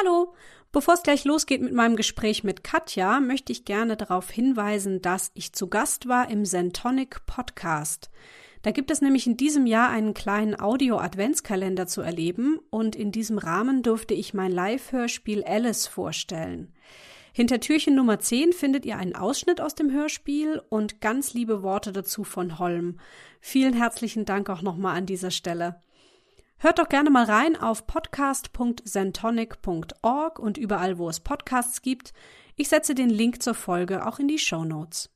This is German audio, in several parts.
Hallo! Bevor es gleich losgeht mit meinem Gespräch mit Katja, möchte ich gerne darauf hinweisen, dass ich zu Gast war im Zentonic Podcast. Da gibt es nämlich in diesem Jahr einen kleinen Audio-Adventskalender zu erleben und in diesem Rahmen durfte ich mein Live-Hörspiel Alice vorstellen. Hinter Türchen Nummer 10 findet ihr einen Ausschnitt aus dem Hörspiel und ganz liebe Worte dazu von Holm. Vielen herzlichen Dank auch nochmal an dieser Stelle. Hört doch gerne mal rein auf podcast.zentonic.org und überall, wo es Podcasts gibt. Ich setze den Link zur Folge auch in die Show Notes.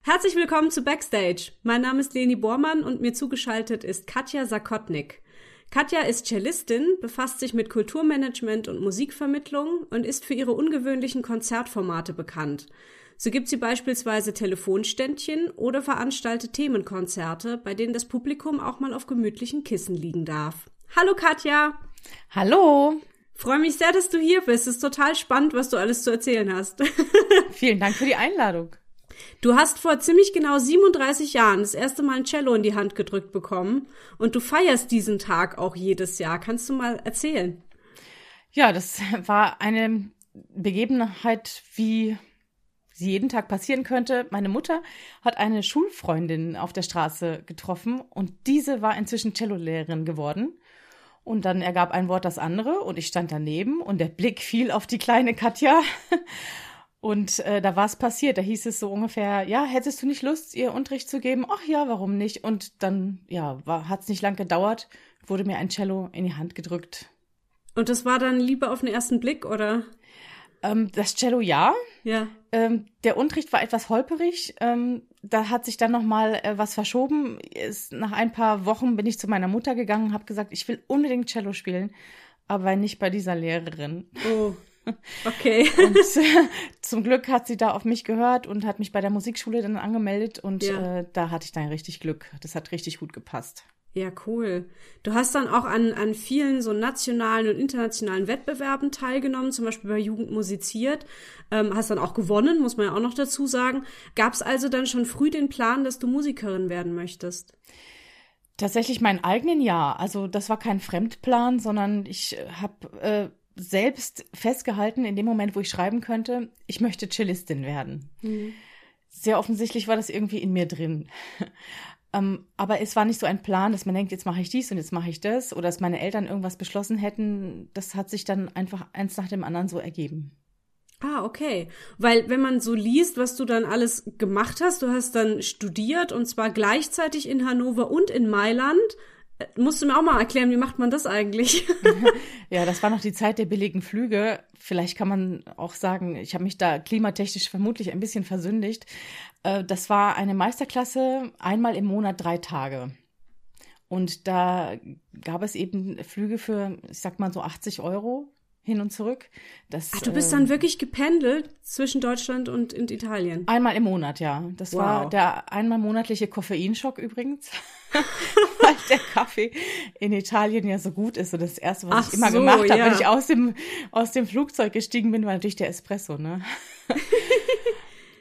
Herzlich willkommen zu Backstage. Mein Name ist Leni Bormann und mir zugeschaltet ist Katja Sakotnik. Katja ist Cellistin, befasst sich mit Kulturmanagement und Musikvermittlung und ist für ihre ungewöhnlichen Konzertformate bekannt. So gibt sie beispielsweise Telefonständchen oder veranstaltet Themenkonzerte, bei denen das Publikum auch mal auf gemütlichen Kissen liegen darf. Hallo Katja! Hallo! Freue mich sehr, dass du hier bist. Es ist total spannend, was du alles zu erzählen hast. Vielen Dank für die Einladung. Du hast vor ziemlich genau 37 Jahren das erste Mal ein Cello in die Hand gedrückt bekommen und du feierst diesen Tag auch jedes Jahr. Kannst du mal erzählen? Ja, das war eine Begebenheit, wie sie jeden Tag passieren könnte. Meine Mutter hat eine Schulfreundin auf der Straße getroffen und diese war inzwischen Cellolehrerin geworden. Und dann ergab ein Wort das andere und ich stand daneben und der Blick fiel auf die kleine Katja. Und äh, da war es passiert. Da hieß es so ungefähr, ja, hättest du nicht Lust, ihr Unterricht zu geben? Ach ja, warum nicht? Und dann, ja, hat es nicht lang gedauert, wurde mir ein Cello in die Hand gedrückt. Und das war dann Liebe auf den ersten Blick, oder? Ähm, das Cello ja. Ja. Ähm, der Unterricht war etwas holperig. Ähm, da hat sich dann noch mal äh, was verschoben. Ist, nach ein paar Wochen bin ich zu meiner Mutter gegangen, habe gesagt, ich will unbedingt Cello spielen, aber nicht bei dieser Lehrerin. Oh. Okay. Und äh, zum Glück hat sie da auf mich gehört und hat mich bei der Musikschule dann angemeldet und ja. äh, da hatte ich dann richtig Glück. Das hat richtig gut gepasst. Ja, cool. Du hast dann auch an, an vielen so nationalen und internationalen Wettbewerben teilgenommen, zum Beispiel bei Jugend musiziert. Ähm, hast dann auch gewonnen, muss man ja auch noch dazu sagen. Gab es also dann schon früh den Plan, dass du Musikerin werden möchtest? Tatsächlich meinen eigenen ja. Also das war kein Fremdplan, sondern ich habe äh, selbst festgehalten, in dem Moment, wo ich schreiben könnte, ich möchte Cellistin werden. Mhm. Sehr offensichtlich war das irgendwie in mir drin. ähm, aber es war nicht so ein Plan, dass man denkt, jetzt mache ich dies und jetzt mache ich das, oder dass meine Eltern irgendwas beschlossen hätten. Das hat sich dann einfach eins nach dem anderen so ergeben. Ah, okay. Weil wenn man so liest, was du dann alles gemacht hast, du hast dann studiert und zwar gleichzeitig in Hannover und in Mailand Musst du mir auch mal erklären, wie macht man das eigentlich? ja, das war noch die Zeit der billigen Flüge. Vielleicht kann man auch sagen, ich habe mich da klimatechnisch vermutlich ein bisschen versündigt. Äh, das war eine Meisterklasse, einmal im Monat drei Tage. Und da gab es eben Flüge für, ich sag mal so 80 Euro hin und zurück. Das, Ach, du bist äh, dann wirklich gependelt zwischen Deutschland und, und Italien? Einmal im Monat, ja. Das wow. war der einmal monatliche Koffeinschock übrigens, weil der Kaffee in Italien ja so gut ist. Und das Erste, was Ach ich immer so, gemacht habe, ja. wenn ich aus dem, aus dem Flugzeug gestiegen bin, war natürlich der Espresso, ne?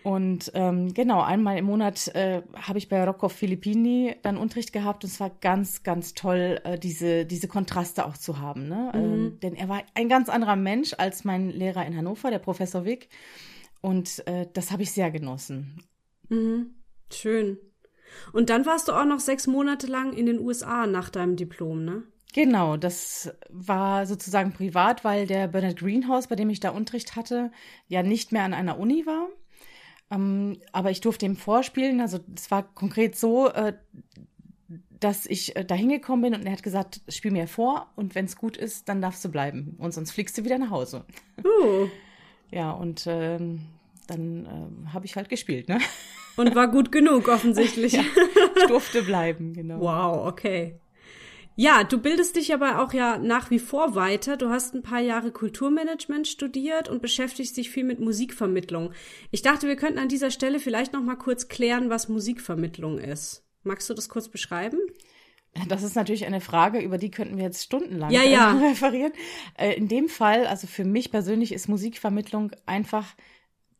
Und ähm, genau, einmal im Monat äh, habe ich bei Rocco Filippini dann Unterricht gehabt und es war ganz, ganz toll, äh, diese, diese Kontraste auch zu haben. Ne? Mhm. Ähm, denn er war ein ganz anderer Mensch als mein Lehrer in Hannover, der Professor Wick. Und äh, das habe ich sehr genossen. Mhm. Schön. Und dann warst du auch noch sechs Monate lang in den USA nach deinem Diplom, ne? Genau, das war sozusagen privat, weil der Bernard Greenhouse, bei dem ich da Unterricht hatte, ja nicht mehr an einer Uni war. Ähm, aber ich durfte ihm vorspielen. Also es war konkret so, äh, dass ich äh, da hingekommen bin und er hat gesagt, spiel mir vor und wenn es gut ist, dann darfst du bleiben und sonst fliegst du wieder nach Hause. Uh. Ja, und äh, dann habe ich halt gespielt, ne? Und war gut genug, offensichtlich. ja, ich durfte bleiben, genau. Wow, okay. Ja, du bildest dich aber auch ja nach wie vor weiter. Du hast ein paar Jahre Kulturmanagement studiert und beschäftigst dich viel mit Musikvermittlung. Ich dachte, wir könnten an dieser Stelle vielleicht noch mal kurz klären, was Musikvermittlung ist. Magst du das kurz beschreiben? Das ist natürlich eine Frage, über die könnten wir jetzt stundenlang ja, ja. referieren. Äh, in dem Fall, also für mich persönlich ist Musikvermittlung einfach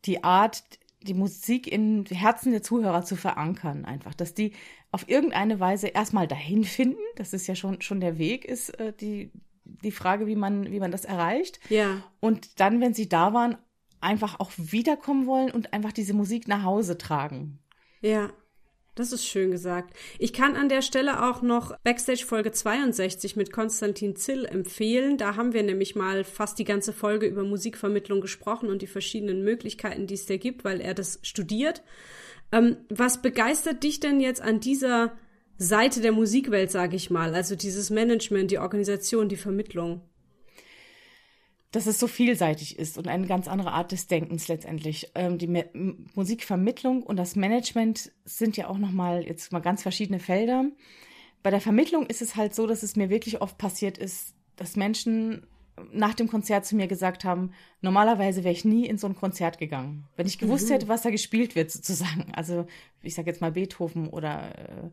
die Art, die Musik in Herzen der Zuhörer zu verankern, einfach, dass die auf irgendeine Weise erstmal dahin finden, das ist ja schon, schon der Weg, ist äh, die, die Frage, wie man, wie man das erreicht. Ja. Und dann, wenn sie da waren, einfach auch wiederkommen wollen und einfach diese Musik nach Hause tragen. Ja. Das ist schön gesagt. Ich kann an der Stelle auch noch Backstage Folge 62 mit Konstantin Zill empfehlen. Da haben wir nämlich mal fast die ganze Folge über Musikvermittlung gesprochen und die verschiedenen Möglichkeiten, die es da gibt, weil er das studiert. Ähm, was begeistert dich denn jetzt an dieser Seite der Musikwelt, sage ich mal? Also dieses Management, die Organisation, die Vermittlung dass es so vielseitig ist und eine ganz andere Art des Denkens letztendlich. Ähm, die Me Musikvermittlung und das Management sind ja auch nochmal jetzt mal ganz verschiedene Felder. Bei der Vermittlung ist es halt so, dass es mir wirklich oft passiert ist, dass Menschen nach dem Konzert zu mir gesagt haben, normalerweise wäre ich nie in so ein Konzert gegangen. Wenn ich gewusst mhm. hätte, was da gespielt wird, sozusagen. Also, ich sage jetzt mal Beethoven oder, äh,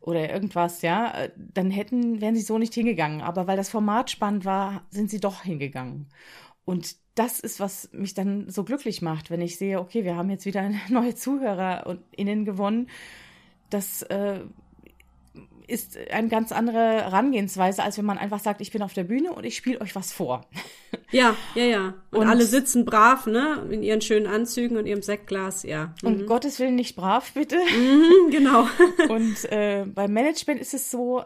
oder irgendwas, ja, äh, dann hätten, wären sie so nicht hingegangen. Aber weil das Format spannend war, sind sie doch hingegangen. Und das ist, was mich dann so glücklich macht, wenn ich sehe, okay, wir haben jetzt wieder neue Zuhörer und innen gewonnen. Das äh, ist eine ganz andere Herangehensweise, als wenn man einfach sagt, ich bin auf der Bühne und ich spiele euch was vor. Ja, ja, ja. Und, und, alle sitzen brav, ne, in ihren schönen Anzügen und ihrem Sektglas, ja. Mhm. Und Gottes Willen nicht brav, bitte. Mhm, genau. und äh, beim Management ist es so,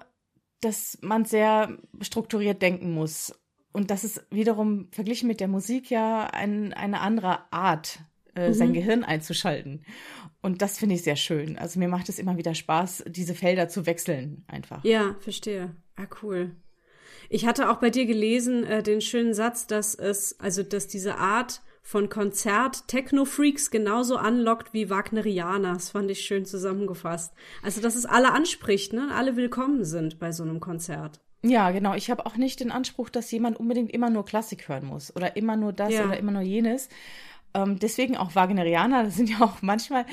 dass man sehr strukturiert denken muss. Und das ist wiederum verglichen mit der Musik ja ein, eine andere Art, äh, mhm. sein Gehirn einzuschalten. Und das finde ich sehr schön. Also mir macht es immer wieder Spaß, diese Felder zu wechseln einfach. Ja, verstehe. Ah, cool. Ich hatte auch bei dir gelesen äh, den schönen Satz, dass es, also dass diese Art von Konzert Techno-Freaks genauso anlockt wie Wagnerianer. Das fand ich schön zusammengefasst. Also, dass es alle anspricht, ne? Alle willkommen sind bei so einem Konzert. Ja, genau. Ich habe auch nicht den Anspruch, dass jemand unbedingt immer nur Klassik hören muss oder immer nur das ja. oder immer nur jenes, ähm, deswegen auch Wagnerianer, das sind ja auch manchmal,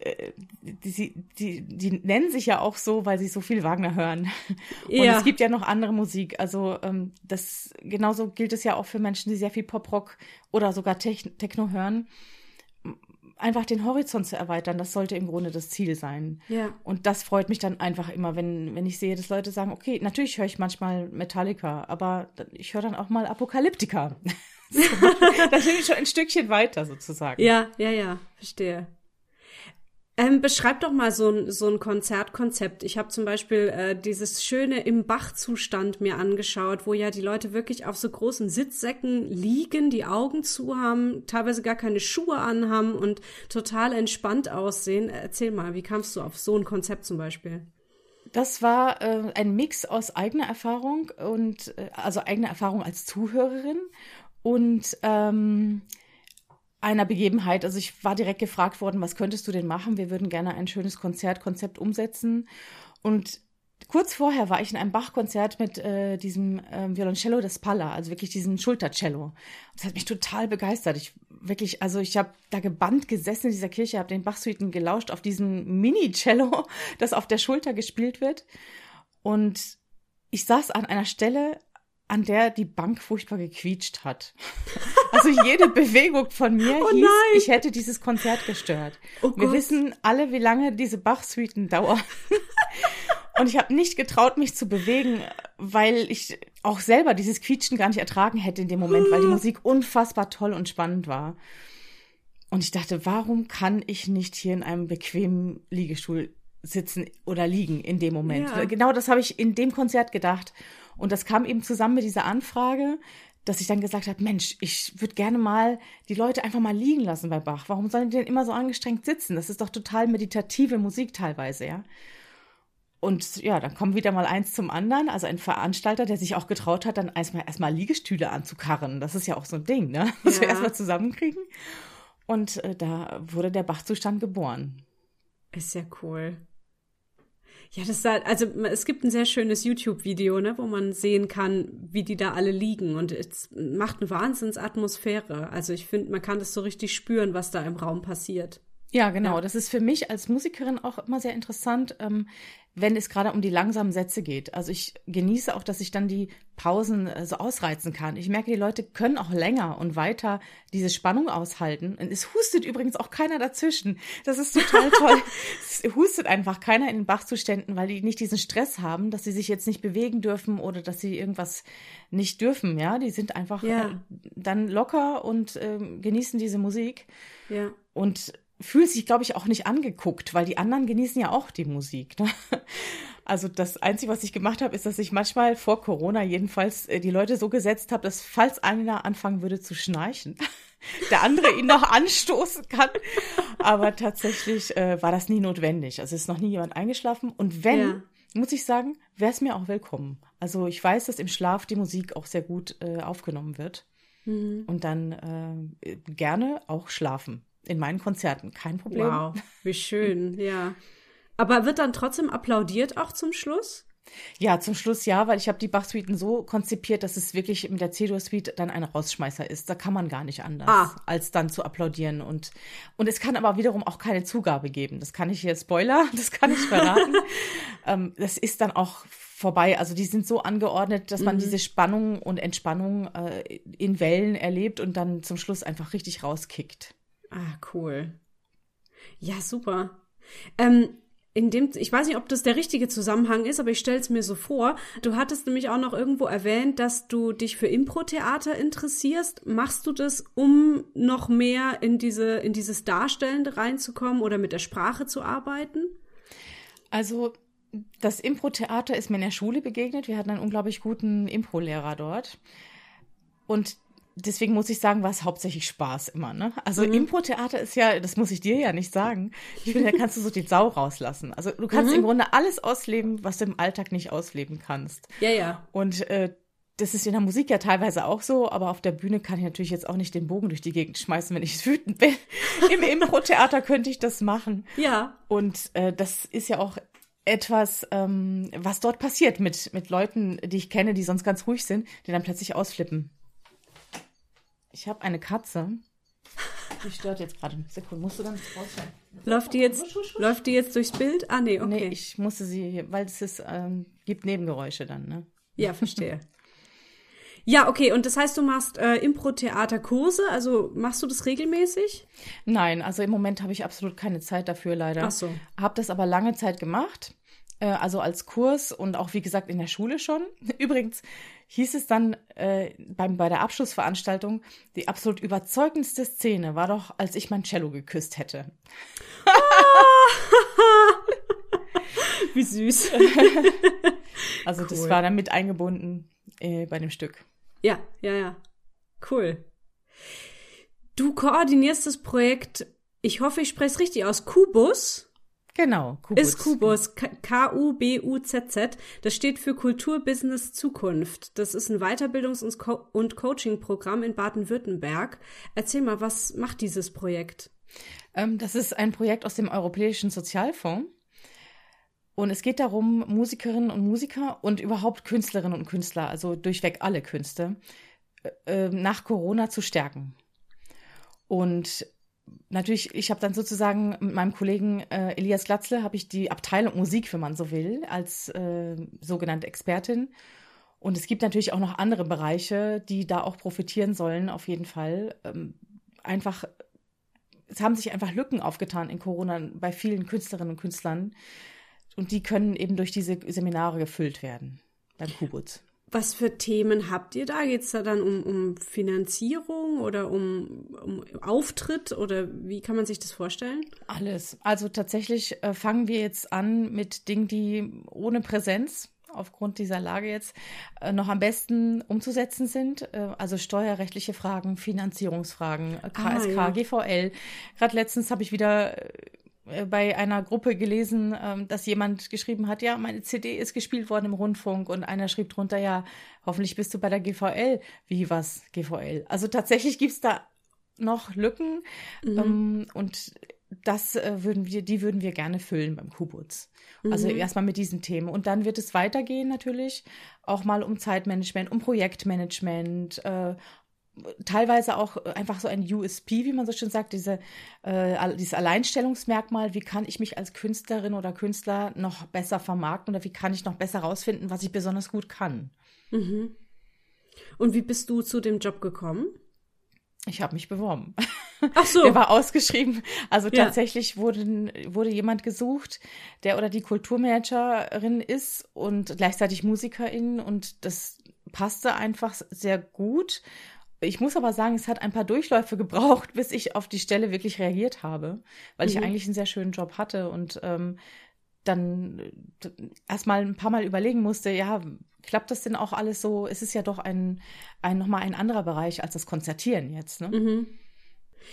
äh, die, die, die nennen sich ja auch so, weil sie so viel Wagner hören. Und ja. es gibt ja noch andere Musik. Also ähm, das genauso gilt es ja auch für Menschen, die sehr viel Pop-Rock oder sogar Techno hören. Einfach den Horizont zu erweitern, das sollte im Grunde das Ziel sein. Ja. Und das freut mich dann einfach immer, wenn, wenn ich sehe, dass Leute sagen, okay, natürlich höre ich manchmal Metallica, aber ich höre dann auch mal Apokalyptika. da sind wir schon ein Stückchen weiter sozusagen. Ja, ja, ja, verstehe. Ähm, beschreib doch mal so ein, so ein Konzertkonzept. Ich habe zum Beispiel äh, dieses schöne im Bachzustand mir angeschaut, wo ja die Leute wirklich auf so großen Sitzsäcken liegen, die Augen zu haben, teilweise gar keine Schuhe anhaben und total entspannt aussehen. Erzähl mal, wie kamst du auf so ein Konzept zum Beispiel? Das war äh, ein Mix aus eigener Erfahrung und äh, also eigener Erfahrung als Zuhörerin und ähm, einer Begebenheit. Also ich war direkt gefragt worden, was könntest du denn machen? Wir würden gerne ein schönes Konzertkonzept umsetzen. Und kurz vorher war ich in einem Bach-Konzert mit äh, diesem äh, Violoncello des Palla, also wirklich diesem Schultercello. Das hat mich total begeistert. Ich wirklich, also ich habe da gebannt gesessen in dieser Kirche, habe den Bach-Suiten gelauscht auf diesem Mini-Cello, das auf der Schulter gespielt wird. Und ich saß an einer Stelle, an der die Bank furchtbar gequietscht hat. Also jede Bewegung von mir oh hieß, nein. ich hätte dieses Konzert gestört. Oh Wir wissen alle, wie lange diese Bach-Suiten dauern. Und ich habe nicht getraut, mich zu bewegen, weil ich auch selber dieses Quietschen gar nicht ertragen hätte in dem Moment, weil die Musik unfassbar toll und spannend war. Und ich dachte, warum kann ich nicht hier in einem bequemen Liegestuhl sitzen oder liegen in dem Moment? Ja. Genau das habe ich in dem Konzert gedacht. Und das kam eben zusammen mit dieser Anfrage, dass ich dann gesagt habe, Mensch, ich würde gerne mal die Leute einfach mal liegen lassen bei Bach. Warum sollen die denn immer so angestrengt sitzen? Das ist doch total meditative Musik teilweise, ja. Und ja, dann kommt wieder mal eins zum anderen. Also ein Veranstalter, der sich auch getraut hat, dann erstmal erstmal Liegestühle anzukarren. Das ist ja auch so ein Ding, ne? Das ja. wir erstmal zusammenkriegen. Und äh, da wurde der Bachzustand geboren. Ist ja cool. Ja, das da, also es gibt ein sehr schönes YouTube-Video, ne, wo man sehen kann, wie die da alle liegen und es macht eine Wahnsinnsatmosphäre. Also ich finde, man kann das so richtig spüren, was da im Raum passiert. Ja, genau. Ja. Das ist für mich als Musikerin auch immer sehr interessant. Ähm, wenn es gerade um die langsamen Sätze geht. Also ich genieße auch, dass ich dann die Pausen äh, so ausreizen kann. Ich merke, die Leute können auch länger und weiter diese Spannung aushalten. Und es hustet übrigens auch keiner dazwischen. Das ist total toll. es hustet einfach keiner in den Bachzuständen, weil die nicht diesen Stress haben, dass sie sich jetzt nicht bewegen dürfen oder dass sie irgendwas nicht dürfen. Ja, die sind einfach ja. äh, dann locker und äh, genießen diese Musik. Ja. Und fühlt sich, glaube ich, auch nicht angeguckt, weil die anderen genießen ja auch die Musik. Ne? Also das Einzige, was ich gemacht habe, ist, dass ich manchmal vor Corona jedenfalls äh, die Leute so gesetzt habe, dass falls einer anfangen würde zu schnarchen, der andere ihn noch anstoßen kann. Aber tatsächlich äh, war das nie notwendig. Also ist noch nie jemand eingeschlafen. Und wenn, ja. muss ich sagen, wäre es mir auch willkommen. Also ich weiß, dass im Schlaf die Musik auch sehr gut äh, aufgenommen wird. Mhm. Und dann äh, gerne auch schlafen in meinen Konzerten. Kein Problem. Wow, wie schön, ja. Aber wird dann trotzdem applaudiert auch zum Schluss? Ja, zum Schluss ja, weil ich habe die Bach-Suiten so konzipiert, dass es wirklich mit der C-Dur-Suite dann ein Rausschmeißer ist. Da kann man gar nicht anders, ah. als dann zu applaudieren. Und, und es kann aber wiederum auch keine Zugabe geben. Das kann ich hier, Spoiler, das kann ich verraten. ähm, das ist dann auch vorbei. Also die sind so angeordnet, dass man mhm. diese Spannung und Entspannung äh, in Wellen erlebt und dann zum Schluss einfach richtig rauskickt. Ah, cool. Ja, super. Ähm, in dem, ich weiß nicht, ob das der richtige Zusammenhang ist, aber ich stelle es mir so vor. Du hattest nämlich auch noch irgendwo erwähnt, dass du dich für Impro-Theater interessierst. Machst du das, um noch mehr in diese, in dieses Darstellende reinzukommen oder mit der Sprache zu arbeiten? Also, das Impro-Theater ist mir in der Schule begegnet. Wir hatten einen unglaublich guten Impro-Lehrer dort. Und deswegen muss ich sagen, war es hauptsächlich Spaß immer. Ne? Also mhm. Impro-Theater ist ja, das muss ich dir ja nicht sagen. Ich finde, da kannst du so die Sau rauslassen. Also du kannst mhm. im Grunde alles ausleben, was du im Alltag nicht ausleben kannst. Ja, ja. Und äh, das ist in der Musik ja teilweise auch so, aber auf der Bühne kann ich natürlich jetzt auch nicht den Bogen durch die Gegend schmeißen, wenn ich wütend bin. Im Impro-Theater könnte ich das machen. Ja. Und äh, das ist ja auch etwas, ähm, was dort passiert mit, mit Leuten, die ich kenne, die sonst ganz ruhig sind, die dann plötzlich ausflippen. Ich habe eine Katze. Die stört jetzt gerade. Sekunde, musst du ganz rausschneiden. Läuft die jetzt, läuft die jetzt durchs Bild? Ah, nee, okay. Nee, ich musste sie, weil es ist, ähm, gibt Nebengeräusche dann, ne? Ja, verstehe. ja, okay. Und das heißt, du machst äh, Impro-Theater-Kurse? Also machst du das regelmäßig? Nein, also im Moment habe ich absolut keine Zeit dafür, leider. Ach so. Hab das aber lange Zeit gemacht. Äh, also als Kurs und auch, wie gesagt, in der Schule schon. Übrigens, hieß es dann äh, beim, bei der Abschlussveranstaltung, die absolut überzeugendste Szene war doch, als ich mein Cello geküsst hätte. Wie süß. also cool. das war dann mit eingebunden äh, bei dem Stück. Ja, ja, ja. Cool. Du koordinierst das Projekt, ich hoffe, ich spreche es richtig aus, Kubus. Genau, Kubus. Ist Kubus, K-U-B-U-Z-Z. Das steht für Kulturbusiness Zukunft. Das ist ein Weiterbildungs- und, Co und Coaching-Programm in Baden-Württemberg. Erzähl mal, was macht dieses Projekt? Ähm, das ist ein Projekt aus dem Europäischen Sozialfonds. Und es geht darum, Musikerinnen und Musiker und überhaupt Künstlerinnen und Künstler, also durchweg alle Künste, äh, äh nach Corona zu stärken. Und natürlich, ich habe dann sozusagen mit meinem Kollegen äh, Elias Glatzle habe ich die Abteilung Musik, wenn man so will, als äh, sogenannte Expertin. Und es gibt natürlich auch noch andere Bereiche, die da auch profitieren sollen, auf jeden Fall. Ähm, einfach, es haben sich einfach Lücken aufgetan in Corona bei vielen Künstlerinnen und Künstlern. Und die können eben durch diese Seminare gefüllt werden beim Kubutz. Was für Themen habt ihr da? Geht es da dann um, um Finanzierung oder um, um Auftritt oder wie kann man sich das vorstellen? Alles. Also tatsächlich äh, fangen wir jetzt an mit Dingen, die ohne Präsenz aufgrund dieser Lage jetzt äh, noch am besten umzusetzen sind. Äh, also steuerrechtliche Fragen, Finanzierungsfragen, KSK, ah, ja. GVL. Gerade letztens habe ich wieder bei einer Gruppe gelesen, ähm, dass jemand geschrieben hat, ja, meine CD ist gespielt worden im Rundfunk und einer schrieb drunter, ja, hoffentlich bist du bei der GVL. Wie was GVL? Also tatsächlich gibt's da noch Lücken mhm. ähm, und das äh, würden wir, die würden wir gerne füllen beim Kubutz. Also mhm. erstmal mit diesen Themen. Und dann wird es weitergehen natürlich, auch mal um Zeitmanagement, um Projektmanagement, äh, teilweise auch einfach so ein USP, wie man so schön sagt, diese, äh, dieses Alleinstellungsmerkmal, wie kann ich mich als Künstlerin oder Künstler noch besser vermarkten oder wie kann ich noch besser rausfinden, was ich besonders gut kann. Mhm. Und wie bist du zu dem Job gekommen? Ich habe mich beworben. Ach so. Der war ausgeschrieben. Also ja. tatsächlich wurde, wurde jemand gesucht, der oder die Kulturmanagerin ist und gleichzeitig Musikerin und das passte einfach sehr gut. Ich muss aber sagen, es hat ein paar Durchläufe gebraucht, bis ich auf die Stelle wirklich reagiert habe, weil mhm. ich eigentlich einen sehr schönen Job hatte und ähm, dann äh, erstmal ein paar Mal überlegen musste, ja, klappt das denn auch alles so? Es ist ja doch ein, ein nochmal ein anderer Bereich als das Konzertieren jetzt, ne? Mhm.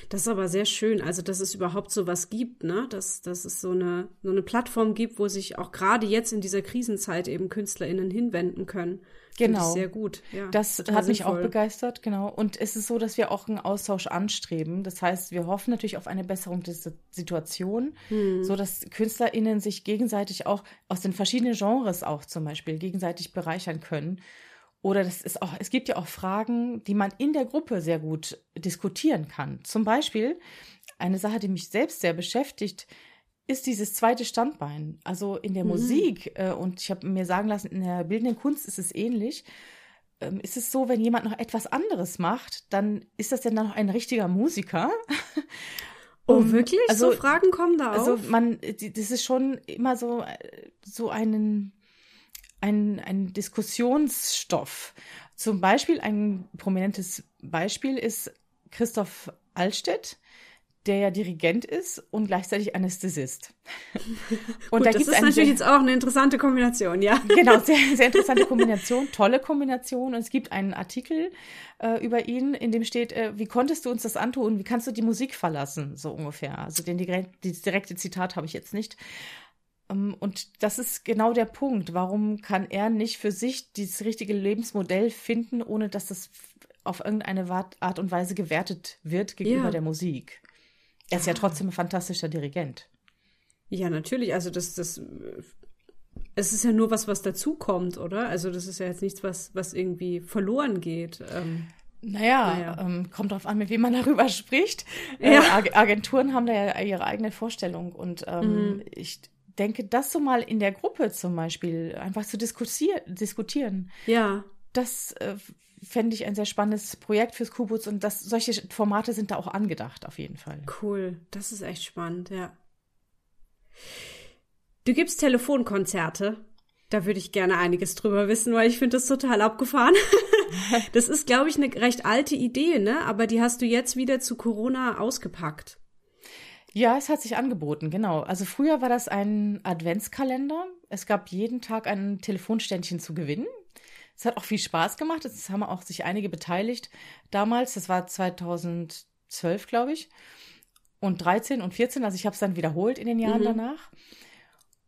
Das ist aber sehr schön, also dass es überhaupt so was gibt, ne? Dass, dass es so eine, so eine Plattform gibt, wo sich auch gerade jetzt in dieser Krisenzeit eben KünstlerInnen hinwenden können. Genau. Sehr gut. Ja, das hat sinnvoll. mich auch begeistert, genau. Und es ist so, dass wir auch einen Austausch anstreben. Das heißt, wir hoffen natürlich auf eine Besserung der Situation, hm. so dass KünstlerInnen sich gegenseitig auch aus den verschiedenen Genres auch zum Beispiel gegenseitig bereichern können. Oder das ist auch, es gibt ja auch Fragen, die man in der Gruppe sehr gut diskutieren kann. Zum Beispiel eine Sache, die mich selbst sehr beschäftigt, ist dieses zweite Standbein. Also in der mhm. Musik, äh, und ich habe mir sagen lassen, in der bildenden Kunst ist es ähnlich. Ähm, ist es so, wenn jemand noch etwas anderes macht, dann ist das denn dann noch ein richtiger Musiker? Oh, wirklich? Also so Fragen kommen da auf? Also man, das ist schon immer so, äh, so einen, ein, ein Diskussionsstoff. Zum Beispiel ein prominentes Beispiel ist Christoph Altstedt, der ja Dirigent ist und gleichzeitig Anästhesist. Und Gut, da das ist natürlich sehr, jetzt auch eine interessante Kombination, ja. Genau, sehr, sehr interessante Kombination, tolle Kombination. Und es gibt einen Artikel äh, über ihn, in dem steht, äh, wie konntest du uns das antun? Wie kannst du die Musik verlassen? So ungefähr. Also den direkt, das direkte Zitat habe ich jetzt nicht. Ähm, und das ist genau der Punkt. Warum kann er nicht für sich dieses richtige Lebensmodell finden, ohne dass das auf irgendeine Art und Weise gewertet wird gegenüber ja. der Musik? Er ist ja trotzdem ein fantastischer Dirigent. Ja, natürlich. Also das, das, es ist ja nur was, was dazukommt, oder? Also das ist ja jetzt nichts, was, was irgendwie verloren geht. Ähm, naja, naja. Ähm, kommt drauf an, mit wem man darüber spricht. Äh, ja. Äh, Agenturen haben da ja ihre eigene Vorstellung und ähm, mhm. ich denke, das so mal in der Gruppe zum Beispiel einfach zu diskutieren. Ja. Das äh, fände ich ein sehr spannendes Projekt fürs Kubus und das, solche Formate sind da auch angedacht, auf jeden Fall. Cool, das ist echt spannend, ja. Du gibst Telefonkonzerte. Da würde ich gerne einiges drüber wissen, weil ich finde das total abgefahren. das ist, glaube ich, eine recht alte Idee, ne? Aber die hast du jetzt wieder zu Corona ausgepackt. Ja, es hat sich angeboten, genau. Also früher war das ein Adventskalender. Es gab jeden Tag ein Telefonständchen zu gewinnen. Es hat auch viel Spaß gemacht. Es haben auch sich einige beteiligt damals. Das war 2012, glaube ich. Und 13 und 14. Also ich habe es dann wiederholt in den Jahren mhm. danach.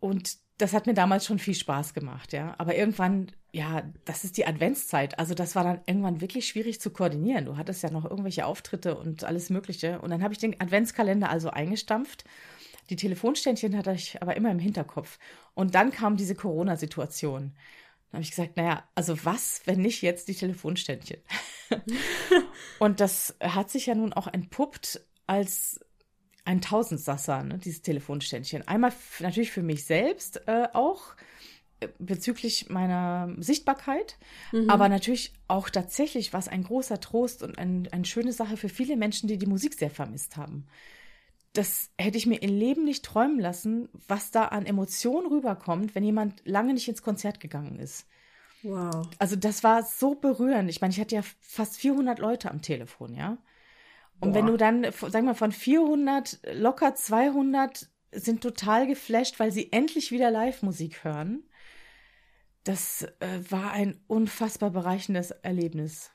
Und das hat mir damals schon viel Spaß gemacht, ja. Aber irgendwann, ja, das ist die Adventszeit. Also das war dann irgendwann wirklich schwierig zu koordinieren. Du hattest ja noch irgendwelche Auftritte und alles Mögliche. Und dann habe ich den Adventskalender also eingestampft. Die Telefonständchen hatte ich aber immer im Hinterkopf. Und dann kam diese Corona-Situation. Dann habe ich gesagt, naja, also was, wenn nicht jetzt die Telefonständchen? und das hat sich ja nun auch entpuppt als ein Tausendsasser, ne, dieses Telefonständchen. Einmal natürlich für mich selbst äh, auch bezüglich meiner Sichtbarkeit, mhm. aber natürlich auch tatsächlich was ein großer Trost und ein, eine schöne Sache für viele Menschen, die die Musik sehr vermisst haben das hätte ich mir im Leben nicht träumen lassen, was da an Emotionen rüberkommt, wenn jemand lange nicht ins Konzert gegangen ist. Wow. Also das war so berührend. Ich meine, ich hatte ja fast 400 Leute am Telefon, ja. Und Boah. wenn du dann, sag mal, von 400 locker 200 sind total geflasht, weil sie endlich wieder Live-Musik hören. Das äh, war ein unfassbar bereichendes Erlebnis.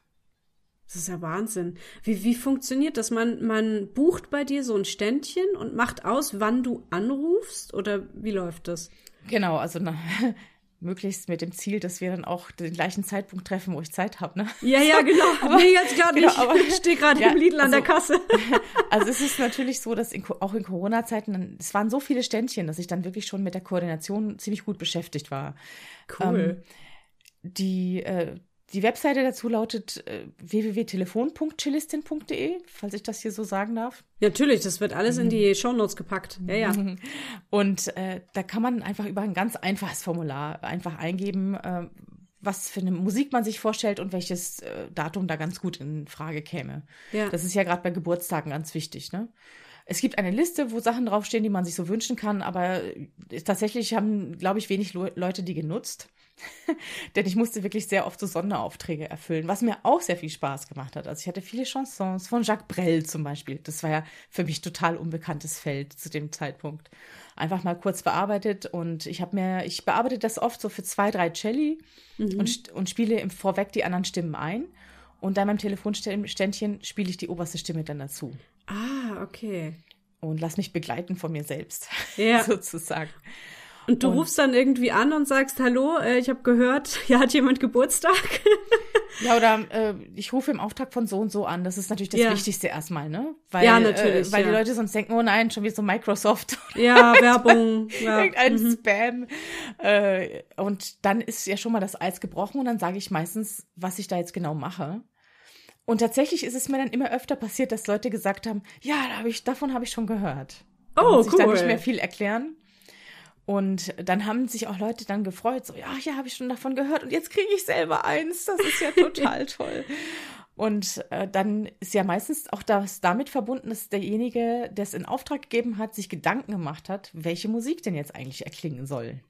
Das ist ja Wahnsinn. Wie, wie funktioniert das? Man, man bucht bei dir so ein Ständchen und macht aus, wann du anrufst? Oder wie läuft das? Genau, also na, möglichst mit dem Ziel, dass wir dann auch den gleichen Zeitpunkt treffen, wo ich Zeit habe. Ne? Ja, ja, genau. aber, nee, jetzt gerade genau, nicht. Ich stehe gerade ja, im Lidl an also, der Kasse. Also es ist natürlich so, dass in, auch in Corona-Zeiten, es waren so viele Ständchen, dass ich dann wirklich schon mit der Koordination ziemlich gut beschäftigt war. Cool. Ähm, die äh, die Webseite dazu lautet äh, www.telefon.cellistin.de, falls ich das hier so sagen darf. Natürlich, das wird alles in die Shownotes gepackt. Ja, ja. Und äh, da kann man einfach über ein ganz einfaches Formular einfach eingeben, äh, was für eine Musik man sich vorstellt und welches äh, Datum da ganz gut in Frage käme. Ja. Das ist ja gerade bei Geburtstagen ganz wichtig, ne? Es gibt eine Liste, wo Sachen draufstehen, die man sich so wünschen kann, aber äh, tatsächlich haben, glaube ich, wenig Le Leute die genutzt. Denn ich musste wirklich sehr oft so Sonderaufträge erfüllen, was mir auch sehr viel Spaß gemacht hat. Also ich hatte viele Chansons von Jacques Brel zum Beispiel. Das war ja für mich total unbekanntes Feld zu dem Zeitpunkt. Einfach mal kurz bearbeitet und ich habe mir, ich bearbeite das oft so für zwei, drei Celli mhm. und, und spiele im Vorweg die anderen Stimmen ein. Und dann beim Telefonständchen spiele ich die oberste Stimme dann dazu. Ah, okay. Und lass mich begleiten von mir selbst, ja. sozusagen. Und du und, rufst dann irgendwie an und sagst, hallo, äh, ich habe gehört, hier hat jemand Geburtstag. ja, oder äh, ich rufe im Auftrag von so und so an. Das ist natürlich das ja. Wichtigste erstmal, ne? Weil, ja, natürlich. Äh, weil ja. die Leute sonst denken, oh nein, schon wieder so Microsoft. Ja, Werbung. ja. Irgendein mhm. Spam. Äh, und dann ist ja schon mal das Eis gebrochen und dann sage ich meistens, was ich da jetzt genau mache. Und tatsächlich ist es mir dann immer öfter passiert, dass Leute gesagt haben, ja, da hab ich, davon habe ich schon gehört. Da oh, muss cool. ich dann nicht mehr viel erklären. Und dann haben sich auch Leute dann gefreut, so, ja, ja, habe ich schon davon gehört und jetzt kriege ich selber eins. Das ist ja total toll. Und äh, dann ist ja meistens auch das damit verbunden, dass derjenige, der es in Auftrag gegeben hat, sich Gedanken gemacht hat, welche Musik denn jetzt eigentlich erklingen soll.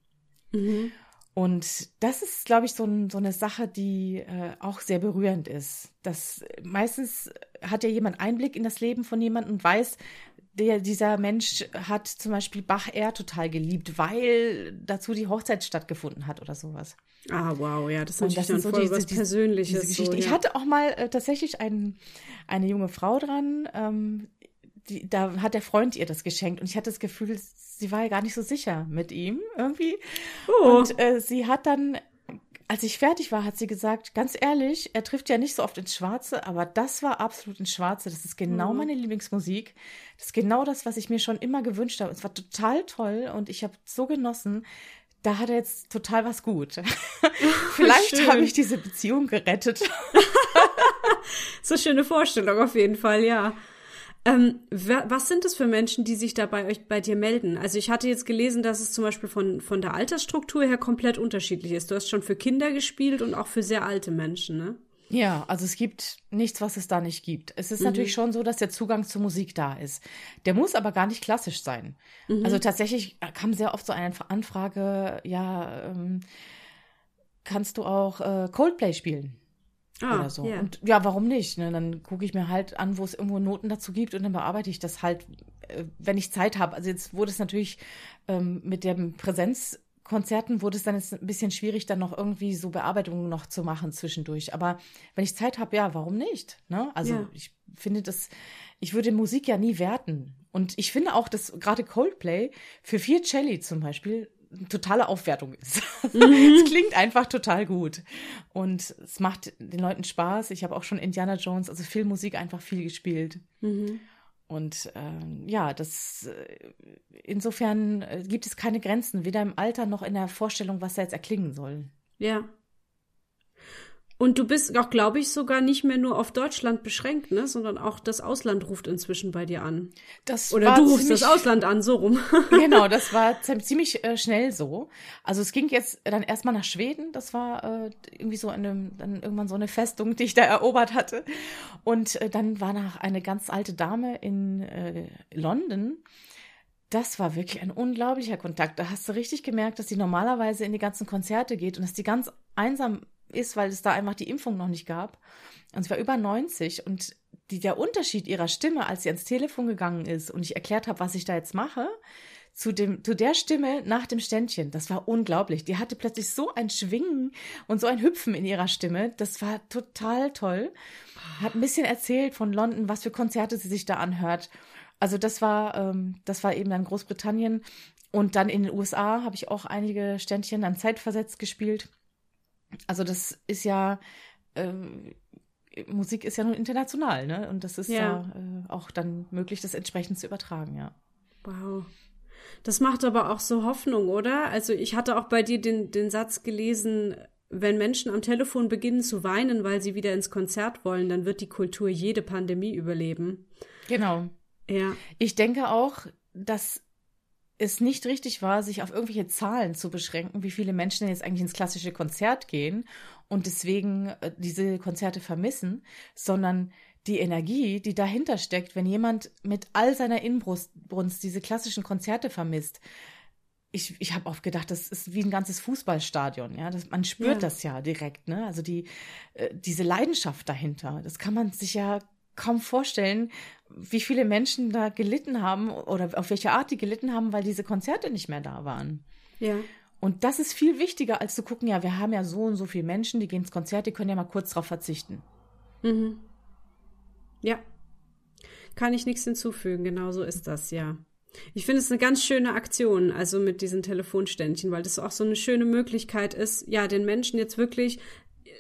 Mhm. Und das ist, glaube ich, so, ein, so, eine Sache, die äh, auch sehr berührend ist. Das meistens hat ja jemand Einblick in das Leben von jemandem und weiß, der, dieser Mensch hat zum Beispiel Bach eher total geliebt, weil dazu die Hochzeit stattgefunden hat oder sowas. Ah, wow, ja, das, ist das ist so voll diese, was Persönliches. Diese Geschichte. So, ja. Ich hatte auch mal äh, tatsächlich ein, eine junge Frau dran, ähm, die, da hat der Freund ihr das geschenkt und ich hatte das Gefühl, sie war ja gar nicht so sicher mit ihm irgendwie. Oh. Und äh, sie hat dann, als ich fertig war, hat sie gesagt, ganz ehrlich, er trifft ja nicht so oft ins Schwarze, aber das war absolut ins Schwarze. Das ist genau oh. meine Lieblingsmusik. Das ist genau das, was ich mir schon immer gewünscht habe. Es war total toll und ich habe so genossen. Da hat er jetzt total was gut. Vielleicht habe ich diese Beziehung gerettet. so schöne Vorstellung auf jeden Fall, ja. Ähm, was sind das für Menschen, die sich da bei euch, bei dir melden? Also ich hatte jetzt gelesen, dass es zum Beispiel von, von der Altersstruktur her komplett unterschiedlich ist. Du hast schon für Kinder gespielt und auch für sehr alte Menschen, ne? Ja, also es gibt nichts, was es da nicht gibt. Es ist mhm. natürlich schon so, dass der Zugang zur Musik da ist. Der muss aber gar nicht klassisch sein. Mhm. Also tatsächlich kam sehr oft so eine Anfrage, ja, ähm, kannst du auch äh, Coldplay spielen? Ah, oder so. Yeah. Und ja, warum nicht? Ne? Dann gucke ich mir halt an, wo es irgendwo Noten dazu gibt und dann bearbeite ich das halt, äh, wenn ich Zeit habe. Also jetzt wurde es natürlich ähm, mit dem Präsenzkonzerten wurde es dann jetzt ein bisschen schwierig, dann noch irgendwie so Bearbeitungen noch zu machen zwischendurch. Aber wenn ich Zeit habe, ja, warum nicht? Ne? Also ja. ich finde das, ich würde Musik ja nie werten. Und ich finde auch, dass gerade Coldplay für vier Celli zum Beispiel totale Aufwertung ist. Mhm. es klingt einfach total gut. Und es macht den Leuten Spaß. Ich habe auch schon Indiana Jones, also Filmmusik einfach viel gespielt. Mhm. Und ähm, ja, das äh, insofern äh, gibt es keine Grenzen, weder im Alter noch in der Vorstellung, was da jetzt erklingen soll. Ja. Und du bist auch, glaube ich, sogar nicht mehr nur auf Deutschland beschränkt, ne? sondern auch das Ausland ruft inzwischen bei dir an. Das Oder du rufst das Ausland an, so rum. genau, das war ziemlich äh, schnell so. Also es ging jetzt dann erstmal nach Schweden. Das war äh, irgendwie so eine, dann irgendwann so eine Festung, die ich da erobert hatte. Und äh, dann war noch eine ganz alte Dame in äh, London. Das war wirklich ein unglaublicher Kontakt. Da hast du richtig gemerkt, dass sie normalerweise in die ganzen Konzerte geht und dass die ganz einsam ist, weil es da einfach die Impfung noch nicht gab. Und sie war über 90 und die, der Unterschied ihrer Stimme, als sie ans Telefon gegangen ist und ich erklärt habe, was ich da jetzt mache, zu dem, zu der Stimme nach dem Ständchen, das war unglaublich. Die hatte plötzlich so ein Schwingen und so ein Hüpfen in ihrer Stimme. Das war total toll. Hat ein bisschen erzählt von London, was für Konzerte sie sich da anhört. Also das war, ähm, das war eben dann Großbritannien. Und dann in den USA habe ich auch einige Ständchen dann zeitversetzt gespielt. Also das ist ja, äh, Musik ist ja nun international, ne? Und das ist ja, ja äh, auch dann möglich, das entsprechend zu übertragen, ja. Wow. Das macht aber auch so Hoffnung, oder? Also ich hatte auch bei dir den, den Satz gelesen, wenn Menschen am Telefon beginnen zu weinen, weil sie wieder ins Konzert wollen, dann wird die Kultur jede Pandemie überleben. Genau. Ja. Ich denke auch, dass es nicht richtig war, sich auf irgendwelche Zahlen zu beschränken, wie viele Menschen jetzt eigentlich ins klassische Konzert gehen und deswegen äh, diese Konzerte vermissen, sondern die Energie, die dahinter steckt, wenn jemand mit all seiner Inbrunst diese klassischen Konzerte vermisst. Ich, ich habe oft gedacht, das ist wie ein ganzes Fußballstadion, ja. Das, man spürt ja. das ja direkt, ne? Also die, äh, diese Leidenschaft dahinter, das kann man sich ja kaum vorstellen, wie viele Menschen da gelitten haben oder auf welche Art die gelitten haben, weil diese Konzerte nicht mehr da waren. Ja. Und das ist viel wichtiger, als zu gucken, ja, wir haben ja so und so viele Menschen, die gehen ins Konzert, die können ja mal kurz darauf verzichten. Mhm. Ja. Kann ich nichts hinzufügen, genau so ist das, ja. Ich finde es eine ganz schöne Aktion, also mit diesen Telefonständchen, weil das auch so eine schöne Möglichkeit ist, ja, den Menschen jetzt wirklich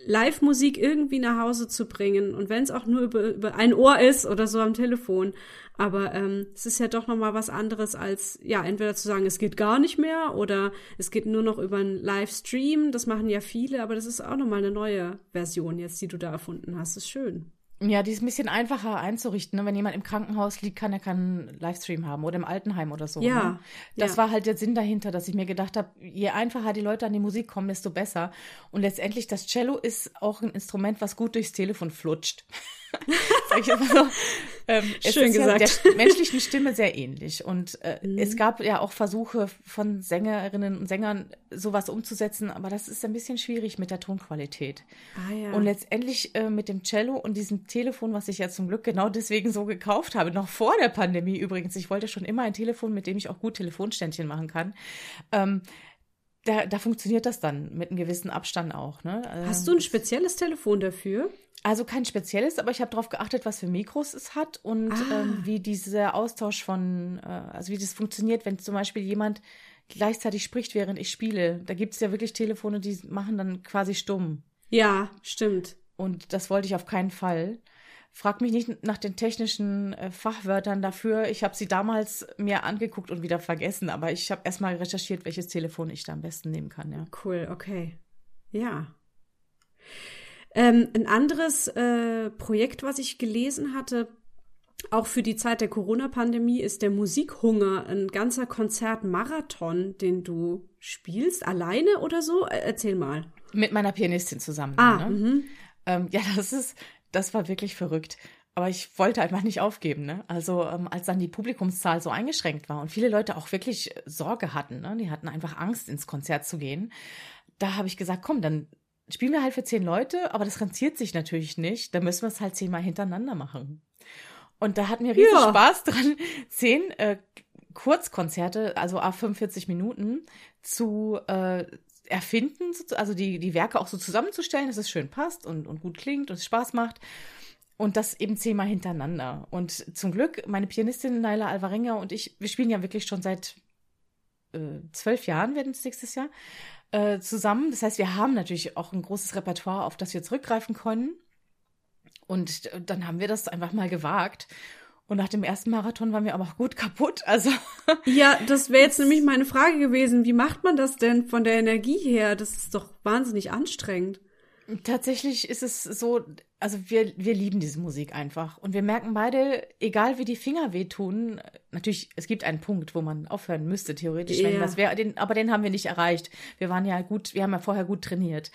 Live-Musik irgendwie nach Hause zu bringen und wenn es auch nur über, über ein Ohr ist oder so am Telefon. Aber ähm, es ist ja doch noch mal was anderes als ja entweder zu sagen, es geht gar nicht mehr oder es geht nur noch über einen Livestream. Das machen ja viele, aber das ist auch noch mal eine neue Version jetzt, die du da erfunden hast. Das ist schön. Ja, die ist ein bisschen einfacher einzurichten. Ne? Wenn jemand im Krankenhaus liegt, kann er keinen Livestream haben oder im Altenheim oder so. Ja. Ne? Das ja. war halt der Sinn dahinter, dass ich mir gedacht habe, je einfacher die Leute an die Musik kommen, desto besser. Und letztendlich, das Cello ist auch ein Instrument, was gut durchs Telefon flutscht. So. Ähm, Schön gesagt. Ja der menschlichen Stimme sehr ähnlich. Und äh, mhm. es gab ja auch Versuche von Sängerinnen und Sängern, sowas umzusetzen, aber das ist ein bisschen schwierig mit der Tonqualität. Ah, ja. Und letztendlich äh, mit dem Cello und diesem Telefon, was ich ja zum Glück genau deswegen so gekauft habe, noch vor der Pandemie übrigens. Ich wollte schon immer ein Telefon, mit dem ich auch gut Telefonständchen machen kann. Ähm, da, da funktioniert das dann mit einem gewissen Abstand auch. Ne? Hast du ein spezielles Telefon dafür? Also kein spezielles, aber ich habe darauf geachtet, was für Mikros es hat und Ah. ähm, wie dieser Austausch von, äh, also wie das funktioniert, wenn zum Beispiel jemand gleichzeitig spricht, während ich spiele. Da gibt es ja wirklich Telefone, die machen dann quasi stumm. Ja, stimmt. Und das wollte ich auf keinen Fall. Frag mich nicht nach den technischen äh, Fachwörtern dafür. Ich habe sie damals mir angeguckt und wieder vergessen, aber ich habe erstmal recherchiert, welches Telefon ich da am besten nehmen kann, ja. Cool, okay. Ja. Ähm, ein anderes äh, Projekt, was ich gelesen hatte, auch für die Zeit der Corona-Pandemie, ist der Musikhunger, ein ganzer Konzertmarathon, den du spielst, alleine oder so? Äh, Erzähl mal. Mit meiner Pianistin zusammen. Ah, ne? mhm. Ähm, ja, das ist, das war wirklich verrückt. Aber ich wollte einfach nicht aufgeben, ne? Also ähm, als dann die Publikumszahl so eingeschränkt war und viele Leute auch wirklich Sorge hatten, ne? Die hatten einfach Angst, ins Konzert zu gehen. Da habe ich gesagt, komm, dann spielen wir halt für zehn Leute, aber das rentiert sich natürlich nicht. Da müssen wir es halt zehnmal hintereinander machen. Und da hatten wir riesen Ja. Spaß dran, zehn äh, Kurzkonzerte, also a 45 Minuten, zu äh, erfinden, so- also die, die Werke auch so zusammenzustellen, dass es schön passt und, und gut klingt und es Spaß macht. Und das eben zehnmal hintereinander. Und zum Glück, meine Pianistin Naila Alvarenga und ich, wir spielen ja wirklich schon seit äh, zwölf Jahren, werden es nächstes Jahr, äh, zusammen. Das heißt, wir haben natürlich auch ein großes Repertoire, auf das wir zurückgreifen können. Und dann haben wir das einfach mal gewagt. Und nach dem ersten Marathon waren wir aber auch gut kaputt. Also Ja, das wäre jetzt nämlich meine Frage gewesen. Wie macht man das denn von der Energie her? Das ist doch wahnsinnig anstrengend. Tatsächlich ist es so, also wir, wir lieben diese Musik einfach. Und wir merken beide, egal wie die Finger wehtun, natürlich, es gibt einen Punkt, wo man aufhören müsste, theoretisch, wenn Ja. das wäre, den, aber den haben wir nicht erreicht. Wir waren ja gut, wir haben ja vorher gut trainiert.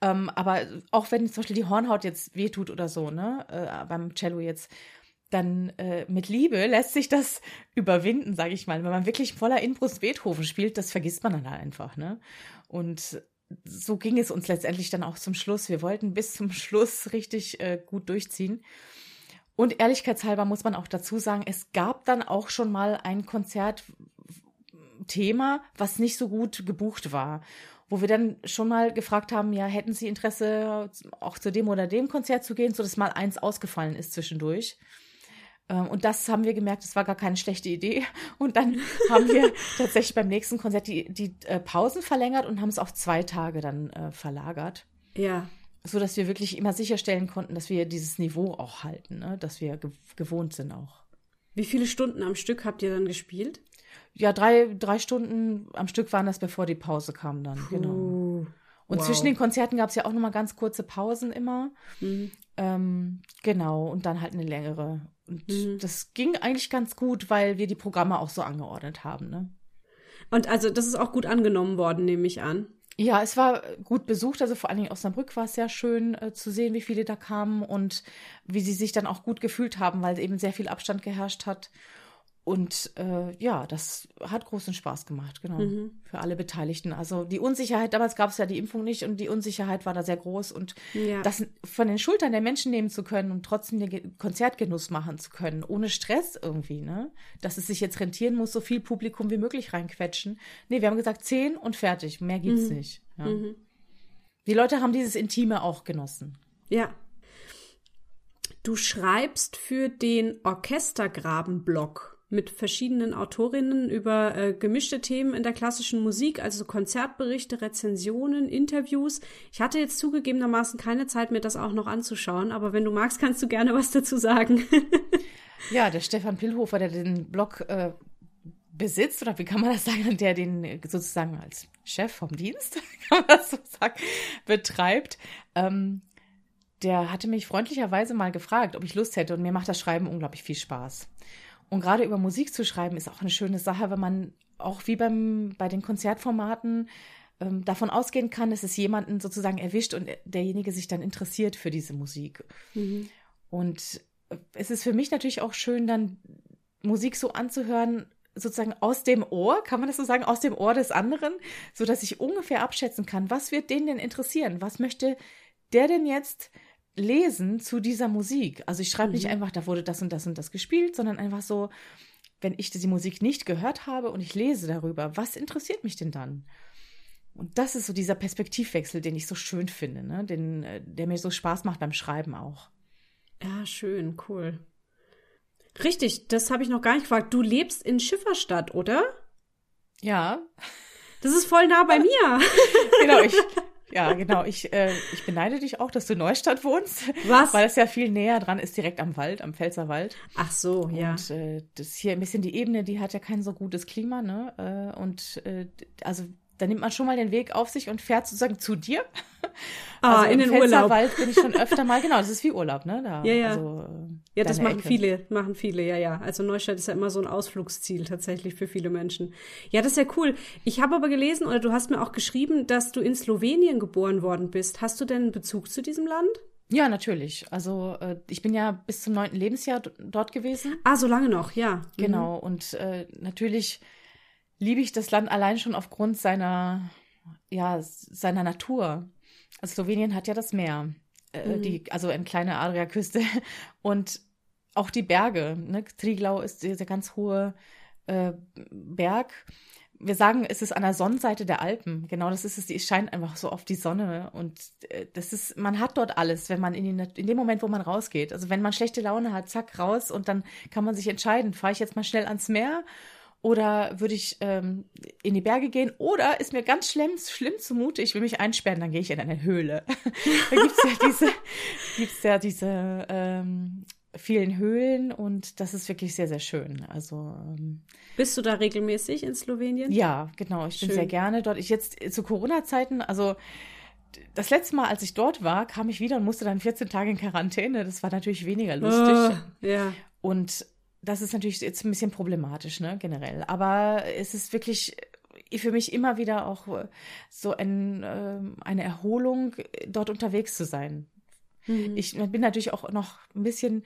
Ähm, aber auch wenn zum Beispiel die Hornhaut jetzt wehtut oder so, ne, äh, beim Cello jetzt, dann äh, mit Liebe lässt sich das überwinden, sage ich mal. Wenn man wirklich voller Inbrust Beethoven spielt, das vergisst man dann halt einfach, ne? Und so ging es uns letztendlich dann auch zum Schluss. Wir wollten bis zum Schluss richtig äh, gut durchziehen. Und ehrlichkeitshalber muss man auch dazu sagen, es gab dann auch schon mal ein Konzertthema, was nicht so gut gebucht war. Wo wir dann schon mal gefragt haben, ja, hätten Sie Interesse, auch zu dem oder dem Konzert zu gehen, sodass mal eins ausgefallen ist zwischendurch. Ähm, Und das haben wir gemerkt, das war gar keine schlechte Idee. Und dann haben wir tatsächlich beim nächsten Konzert die, die äh, Pausen verlängert und haben es auf zwei Tage dann äh, verlagert, Ja. so dass wir wirklich immer sicherstellen konnten, dass wir dieses Niveau auch halten, ne? dass wir ge gewohnt sind auch. Wie viele Stunden am Stück habt ihr dann gespielt? Ja, drei, drei Stunden am Stück waren das, bevor die Pause kam dann, genau. Puh. Und Wow. zwischen den Konzerten gab es ja auch nochmal ganz kurze Pausen immer. Mhm. Ähm, genau, und dann halt eine längere. Und Mhm. das ging eigentlich ganz gut, weil wir die Programme auch so angeordnet haben. Ne? Und also das ist auch gut angenommen worden, nehme ich an. Ja, es war gut besucht, also vor allen Dingen Osnabrück war es sehr schön äh, zu sehen, wie viele da kamen und wie sie sich dann auch gut gefühlt haben, weil eben sehr viel Abstand geherrscht hat. Und äh, ja, das hat großen Spaß gemacht, genau, Mhm. für alle Beteiligten. Also die Unsicherheit, damals gab es ja die Impfung nicht und die Unsicherheit war da sehr groß und Ja. das von den Schultern der Menschen nehmen zu können und trotzdem den Ge- Konzertgenuss machen zu können, ohne Stress irgendwie, ne? Dass es sich jetzt rentieren muss, so viel Publikum wie möglich reinquetschen. Nee, wir haben gesagt, zehn und fertig. Mehr gibt's Mhm. nicht. Ja. Mhm. Die Leute haben dieses Intime auch genossen. Ja. Du schreibst für den Orchestergraben-Blog mit verschiedenen Autorinnen über äh, gemischte Themen in der klassischen Musik, also Konzertberichte, Rezensionen, Interviews. Ich hatte jetzt zugegebenermaßen keine Zeit, mir das auch noch anzuschauen, aber wenn du magst, kannst du gerne was dazu sagen. Ja, der Stefan Pillhofer, der den Blog äh, besitzt, oder wie kann man das sagen, der den äh, sozusagen als Chef vom Dienst, kann man das so sagen, betreibt, ähm, der hatte mich freundlicherweise mal gefragt, ob ich Lust hätte. Und mir macht das Schreiben unglaublich viel Spaß. Und gerade über Musik zu schreiben, ist auch eine schöne Sache, wenn man auch wie beim, bei den Konzertformaten ähm, davon ausgehen kann, dass es jemanden sozusagen erwischt und derjenige sich dann interessiert für diese Musik. Und äh, es ist für mich natürlich auch schön, dann Musik so anzuhören, sozusagen aus dem Ohr, kann man das so sagen, aus dem Ohr des anderen, so dass ich ungefähr abschätzen kann, was wird den denn interessieren? Was möchte der denn jetzt lesen zu dieser Musik? Also ich schreibe nicht Mhm. einfach, da wurde das und das und das gespielt, sondern einfach so, wenn ich die Musik nicht gehört habe und ich lese darüber, was interessiert mich denn dann? Und das ist so dieser Perspektivwechsel, den ich so schön finde, ne? den, äh, der mir so Spaß macht beim Schreiben auch. Ja, schön, cool. Richtig, das habe ich noch gar nicht gefragt. Du lebst in Schifferstadt, oder? Ja, Das ist voll nah bei mir. genau. Ich, ja, genau. Ich, äh, ich beneide dich auch, dass du in Neustadt wohnst, Was? weil es ja viel näher dran ist, direkt am Wald, am Pfälzerwald. Ach so, ja. Und äh, das hier ein bisschen die Ebene, die hat ja kein so gutes Klima, ne? Äh, und äh, also da nimmt man schon mal den Weg auf sich und fährt sozusagen zu dir. Ah, also in den Urlaub. Pfälzerwald bin ich schon öfter mal, genau, das ist wie Urlaub, ne? Da, Ja, ja. Also, Ja, das machen Ecke. viele, machen viele, ja, ja. Also Neustadt ist ja immer so ein Ausflugsziel tatsächlich für viele Menschen. Ja, das ist ja cool. Ich habe aber gelesen, oder du hast mir auch geschrieben, dass du in Slowenien geboren worden bist. Hast du denn einen Bezug zu diesem Land? Ja, natürlich. Also äh, ich bin ja bis zum neunten Lebensjahr dort gewesen. Ah, so lange noch, ja. Mhm. Genau. Und äh, natürlich liebe ich das Land allein schon aufgrund seiner, ja, seiner Natur. Also Slowenien hat ja das Meer, äh, Mhm. die, also eine kleine Adriaküste und auch die Berge. Ne? Triglau ist dieser ganz hohe äh, Berg. Wir sagen, es ist an der Sonnenseite der Alpen. Genau, das ist es. Die scheint einfach so auf die Sonne und äh, das ist, man hat dort alles, wenn man in, die, in dem Moment, wo man rausgeht. Also wenn man schlechte Laune hat, zack raus und dann kann man sich entscheiden, fahre ich jetzt mal schnell ans Meer oder würde ich ähm, in die Berge gehen oder ist mir ganz schlimm, schlimm zumute, ich will mich einsperren, dann gehe ich in eine Höhle. da gibt's ja diese, gibt's ja diese ähm, vielen Höhlen und das ist wirklich sehr, sehr schön. Also ähm, Bist du da regelmäßig in Slowenien? ja, genau. Ich bin Schön. sehr gerne dort. Ich jetzt zu Corona-Zeiten, also das letzte Mal, als ich dort war, kam ich wieder und musste dann 14 Tage in Quarantäne. Das war natürlich weniger lustig. Ah, ja. Und das ist natürlich jetzt ein bisschen problematisch, ne, generell. Aber es ist wirklich äh, für mich immer wieder auch äh, so ein, ähm, eine Erholung, äh, dort unterwegs zu sein. Mhm. Ich bin natürlich auch noch ein bisschen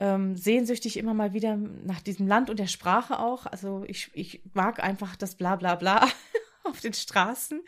ähm, sehnsüchtig immer mal wieder nach diesem Land und der Sprache auch. Also ich, ich mag einfach das Bla bla bla auf den Straßen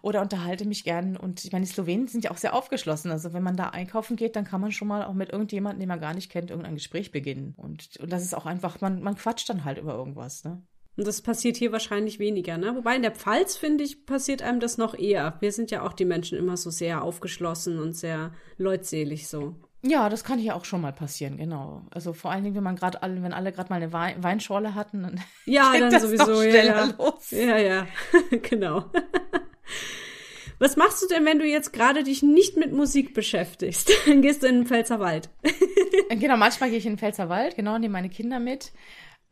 oder unterhalte mich gern. Und ich meine, die Slowenen sind ja auch sehr aufgeschlossen. Also wenn man da einkaufen geht, dann kann man schon mal auch mit irgendjemandem, den man gar nicht kennt, irgendein Gespräch beginnen. Und, und das ist auch einfach, man, man quatscht dann halt über irgendwas. Ne? Und das passiert hier wahrscheinlich weniger, ne? Wobei in der Pfalz, finde ich, passiert einem das noch eher. Wir sind ja auch die Menschen immer so sehr aufgeschlossen und sehr leutselig so. Ja, das kann hier auch schon mal passieren, genau. Also vor allen Dingen, wenn man gerade alle, wenn alle gerade mal eine Wein Weinschorle hatten, dann Ja, geht dann das sowieso, doch ja, schneller ja. los. Ja, ja, genau. Was machst du denn, wenn du jetzt gerade dich nicht mit Musik beschäftigst? Dann gehst du in den Pfälzerwald. Genau, manchmal gehe ich in den Pfälzerwald, genau, nehme meine Kinder mit.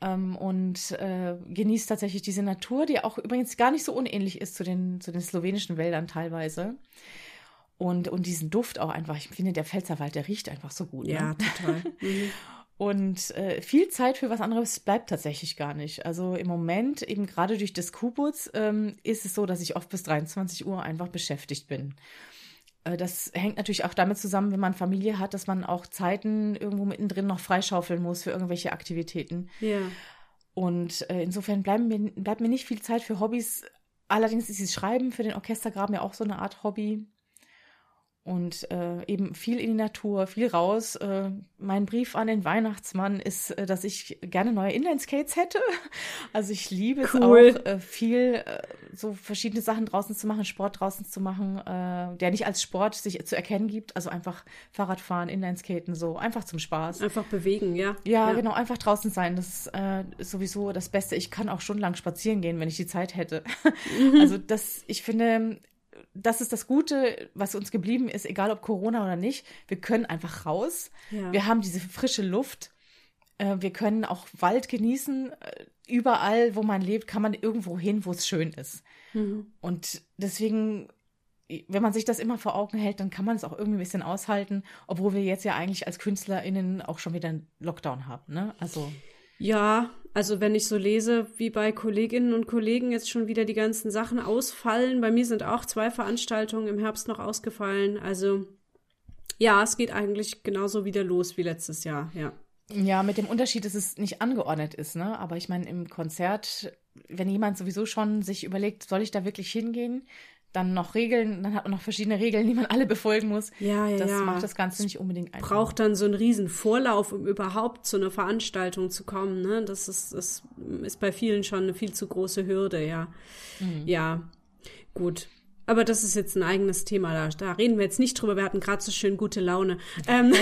ähm, und äh, genieße tatsächlich diese Natur, die auch übrigens gar nicht so unähnlich ist zu den, zu den slowenischen Wäldern teilweise. Und, und diesen Duft auch einfach. Ich finde, der Pfälzerwald, der riecht einfach so gut. Ja, ne? total. Mhm. Und äh, viel Zeit für was anderes bleibt tatsächlich gar nicht. Also im Moment, eben gerade durch das Kubutz, ähm, ist es so, dass ich oft bis 23 Uhr einfach beschäftigt bin. Äh, das hängt natürlich auch damit zusammen, wenn man Familie hat, dass man auch Zeiten irgendwo mittendrin noch freischaufeln muss für irgendwelche Aktivitäten. Ja. Und äh, insofern bleiben mir, bleibt mir nicht viel Zeit für Hobbys. Allerdings ist das Schreiben für den Orchestergraben ja auch so eine Art Hobby. Und äh, eben viel in die Natur, viel raus. Äh, mein Brief an den Weihnachtsmann ist, äh, dass ich gerne neue Inline-Skates hätte. Also ich liebe Cool. es auch, äh, viel äh, so verschiedene Sachen draußen zu machen, Sport draußen zu machen, äh, der nicht als Sport sich zu erkennen gibt. Also einfach Fahrradfahren, Inline-Skaten, so einfach zum Spaß. Einfach bewegen, ja. Ja, genau, einfach draußen sein. Das ist äh, sowieso das Beste. Ich kann auch stundenlang spazieren gehen, wenn ich die Zeit hätte. Also das, ich finde, das ist das Gute, was uns geblieben ist, egal ob Corona oder nicht. Wir können einfach raus. Ja. Wir haben diese frische Luft. Äh, wir können auch Wald genießen. Äh, Überall, wo man lebt, kann man irgendwo hin, wo es schön ist. Mhm. Und deswegen, wenn man sich das immer vor Augen hält, dann kann man es auch irgendwie ein bisschen aushalten, obwohl wir jetzt ja eigentlich als KünstlerInnen auch schon wieder einen Lockdown haben. Ne? Also Ja, also wenn ich so lese, wie bei Kolleginnen und Kollegen jetzt schon wieder die ganzen Sachen ausfallen. Bei mir sind auch zwei Veranstaltungen im Herbst noch ausgefallen. Also ja, es geht eigentlich genauso wieder los wie letztes Jahr, ja. Ja, mit dem Unterschied, dass es nicht angeordnet ist, ne? Aber ich meine, im Konzert, wenn jemand sowieso schon sich überlegt, soll ich da wirklich hingehen, dann noch Regeln, dann hat man noch verschiedene Regeln, die man alle befolgen muss. Ja, ja, das ja. macht das Ganze nicht unbedingt einfach. Braucht dann so einen riesen Vorlauf, um überhaupt zu einer Veranstaltung zu kommen, ne? Das ist, das ist bei vielen schon eine viel zu große Hürde, ja. Ja, gut. Aber das ist jetzt ein eigenes Thema, da, da reden wir jetzt nicht drüber. Wir hatten gerade so schön gute Laune. Ähm,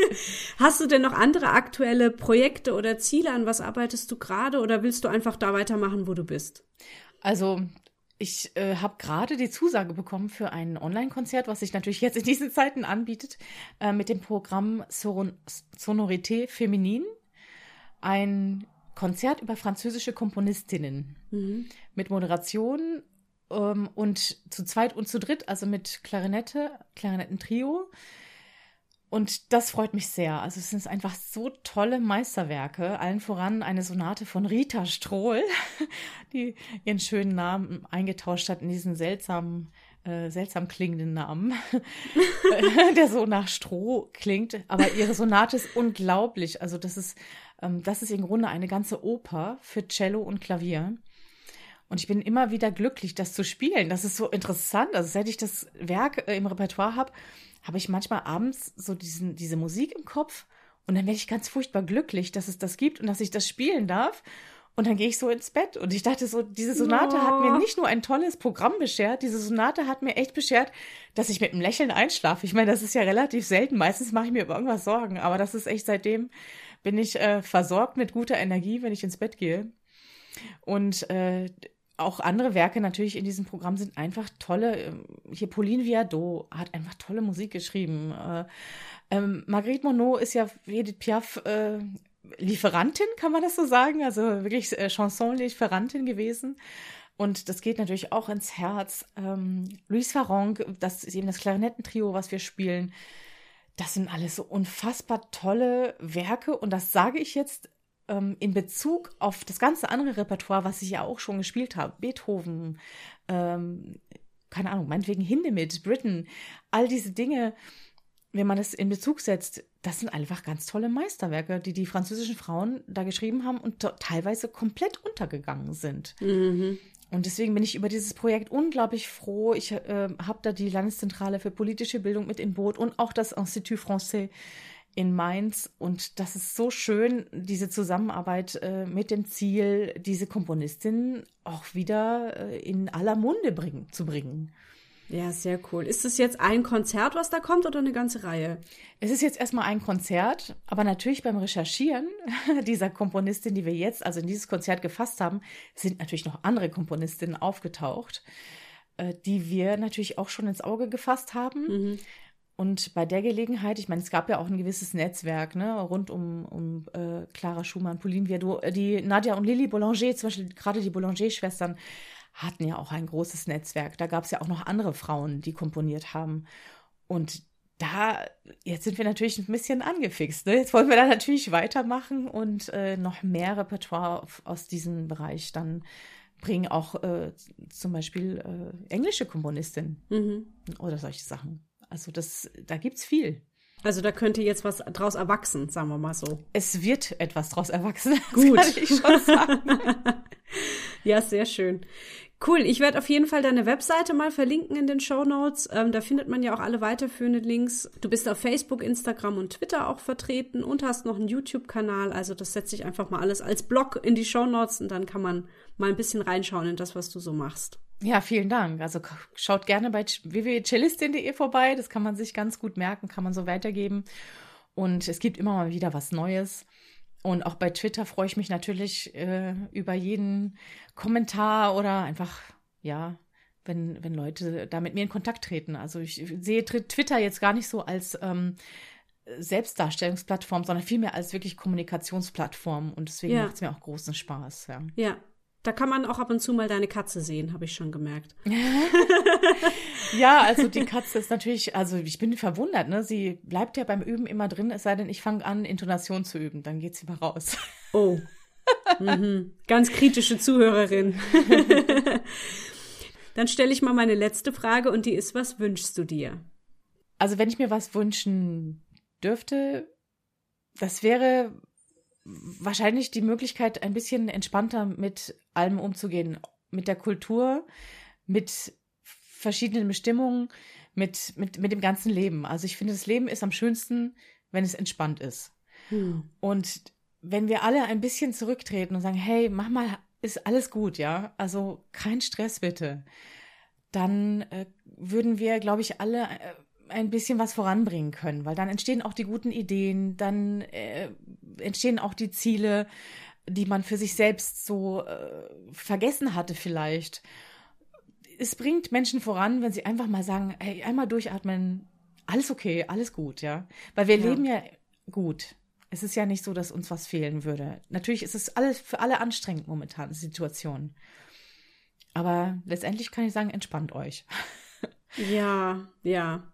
hast du denn noch andere aktuelle Projekte oder Ziele? An was arbeitest du gerade oder willst du einfach da weitermachen, wo du bist? Also ich äh, habe gerade die Zusage bekommen für ein Online-Konzert, was sich natürlich jetzt in diesen Zeiten anbietet, äh, mit dem Programm Son Sonorité Féminine. Ein Konzert über französische Komponistinnen mit Moderation ähm, und zu zweit und zu dritt, also mit Klarinette, Klarinettentrio. Und das freut mich sehr. Also es sind einfach so tolle Meisterwerke. Allen voran eine Sonate von Rita Strohl, die ihren schönen Namen eingetauscht hat in diesen seltsamen, äh, seltsam klingenden Namen, der so nach Stroh klingt. Aber ihre Sonate ist unglaublich. Also das ist, ähm, das ist im Grunde eine ganze Oper für Cello und Klavier. Und ich bin immer wieder glücklich, das zu spielen. Das ist so interessant. Also seit ich das Werk äh, im Repertoire habe, habe ich manchmal abends so diesen, diese Musik im Kopf und dann werde ich ganz furchtbar glücklich, dass es das gibt und dass ich das spielen darf. Und dann gehe ich so ins Bett und ich dachte so, diese Sonate hat mir Oh. nicht nur ein tolles Programm beschert, diese Sonate hat mir echt beschert, dass ich mit einem Lächeln einschlafe. Ich meine, das ist ja relativ selten. Meistens mache ich mir über irgendwas Sorgen, aber das ist echt seitdem bin ich äh, versorgt mit guter Energie, wenn ich ins Bett gehe. Und äh, auch andere Werke natürlich in diesem Programm sind einfach tolle. ähm, Hier Pauline Viardot hat einfach tolle Musik geschrieben. Äh, ähm, Marguerite Monod ist ja Edith Piaf äh, Lieferantin, kann man das so sagen? Also wirklich äh, Chanson-Lieferantin gewesen. Und das geht natürlich auch ins Herz. Ähm, Louise Farron, das ist eben das Klarinettentrio, was wir spielen. Das sind alles so unfassbar tolle Werke. Und das sage ich jetzt ähm, in Bezug auf das ganze andere Repertoire, was ich ja auch schon gespielt habe. Beethoven, ähm, keine Ahnung, meinetwegen Hindemith, Britten, all diese Dinge, wenn man das in Bezug setzt, das sind einfach ganz tolle Meisterwerke, die die französischen Frauen da geschrieben haben und teilweise komplett untergegangen sind. Mhm. Und deswegen bin ich über dieses Projekt unglaublich froh. Ich äh, habe da die Landeszentrale für politische Bildung mit im Boot und auch das Institut Français in Mainz. Und das ist so schön, diese Zusammenarbeit äh, mit dem Ziel, diese Komponistin auch wieder äh, in aller Munde bringen, zu bringen. Ja, sehr cool. Ist es jetzt ein Konzert, was da kommt, oder eine ganze Reihe? Es ist jetzt erstmal ein Konzert, aber natürlich beim Recherchieren dieser Komponistin, die wir jetzt also in dieses Konzert gefasst haben, sind natürlich noch andere Komponistinnen aufgetaucht, äh, die wir natürlich auch schon ins Auge gefasst haben. Und bei der Gelegenheit, ich meine, es gab ja auch ein gewisses Netzwerk, ne, rund um, um äh, Clara Schumann, Pauline Viardot, äh, die Nadja und Lily Boulanger, zum Beispiel gerade die Boulanger-Schwestern, hatten ja auch ein großes Netzwerk. Da gab es ja auch noch andere Frauen, die komponiert haben. Und da, jetzt sind wir natürlich ein bisschen angefixt. Ne? Jetzt wollen wir da natürlich weitermachen und äh, noch mehr Repertoire aus diesem Bereich dann bringen, auch äh, zum Beispiel äh, englische Komponistinnen mhm. oder solche Sachen. Also das, da gibt's viel. Also da könnte jetzt was draus erwachsen, sagen wir mal so. Es wird etwas draus erwachsen. Gut. kann ich schon sagen. ja, sehr schön. Cool, ich werde auf jeden Fall deine Webseite mal verlinken in den Show Notes. Ähm, da findet man ja auch alle weiterführenden Links. Du bist auf Facebook, Instagram und Twitter auch vertreten und hast noch einen YouTube-Kanal. Also das setze ich einfach mal alles als Blog in die Show Notes und dann kann man mal ein bisschen reinschauen in das, was du so machst. Ja, vielen Dank. Also schaut gerne bei www.cellistin.de vorbei. Das kann man sich ganz gut merken, kann man so weitergeben. Und es gibt immer mal wieder was Neues. Und auch bei Twitter freue ich mich natürlich äh, über jeden Kommentar oder einfach, ja, wenn, wenn Leute da mit mir in Kontakt treten. Also ich sehe Twitter jetzt gar nicht so als ähm, Selbstdarstellungsplattform, sondern vielmehr als wirklich Kommunikationsplattform. Und deswegen ja. macht es mir auch großen Spaß. Ja. ja, da kann man auch ab und zu mal deine Katze sehen, habe ich schon gemerkt. ja, also die Katze ist natürlich, also ich bin verwundert, ne? Sie bleibt ja beim Üben immer drin, es sei denn, ich fange an, Intonation zu üben, dann geht sie mal raus. Oh. Mhm. Ganz kritische Zuhörerin. dann stelle ich mal meine letzte Frage und die ist, was wünschst du dir? Also wenn ich mir was wünschen dürfte, das wäre wahrscheinlich die Möglichkeit, ein bisschen entspannter mit allem umzugehen. Mit der Kultur, mit verschiedenen Bestimmungen, mit, mit, mit dem ganzen Leben. Also ich finde, das Leben ist am schönsten, wenn es entspannt ist. Hm. Und wenn wir alle ein bisschen zurücktreten und sagen, hey, mach mal, ist alles gut, ja? Also kein Stress bitte. Dann äh, würden wir, glaube ich, alle äh, ein bisschen was voranbringen können, weil dann entstehen auch die guten Ideen, dann äh, entstehen auch die Ziele, die man für sich selbst so äh, vergessen hatte vielleicht. Es bringt Menschen voran, wenn sie einfach mal sagen, hey, einmal durchatmen, alles okay, alles gut, ja. Weil wir ja. leben ja gut. Es ist ja nicht so, dass uns was fehlen würde. Natürlich ist es alles für alle anstrengend momentan, die Situation. Aber letztendlich kann ich sagen, entspannt euch. Ja, ja.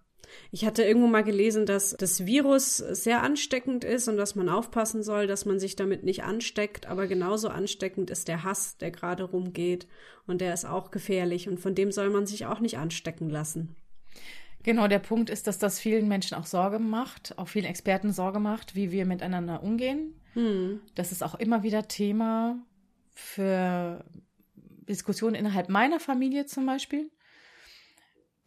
Ich hatte irgendwo mal gelesen, dass das Virus sehr ansteckend ist und dass man aufpassen soll, dass man sich damit nicht ansteckt. Aber genauso ansteckend ist der Hass, der gerade rumgeht. Und der ist auch gefährlich. Und von dem soll man sich auch nicht anstecken lassen. Genau, der Punkt ist, dass das vielen Menschen auch Sorge macht, auch vielen Experten Sorge macht, wie wir miteinander umgehen. Hm. Das ist auch immer wieder Thema für Diskussionen innerhalb meiner Familie zum Beispiel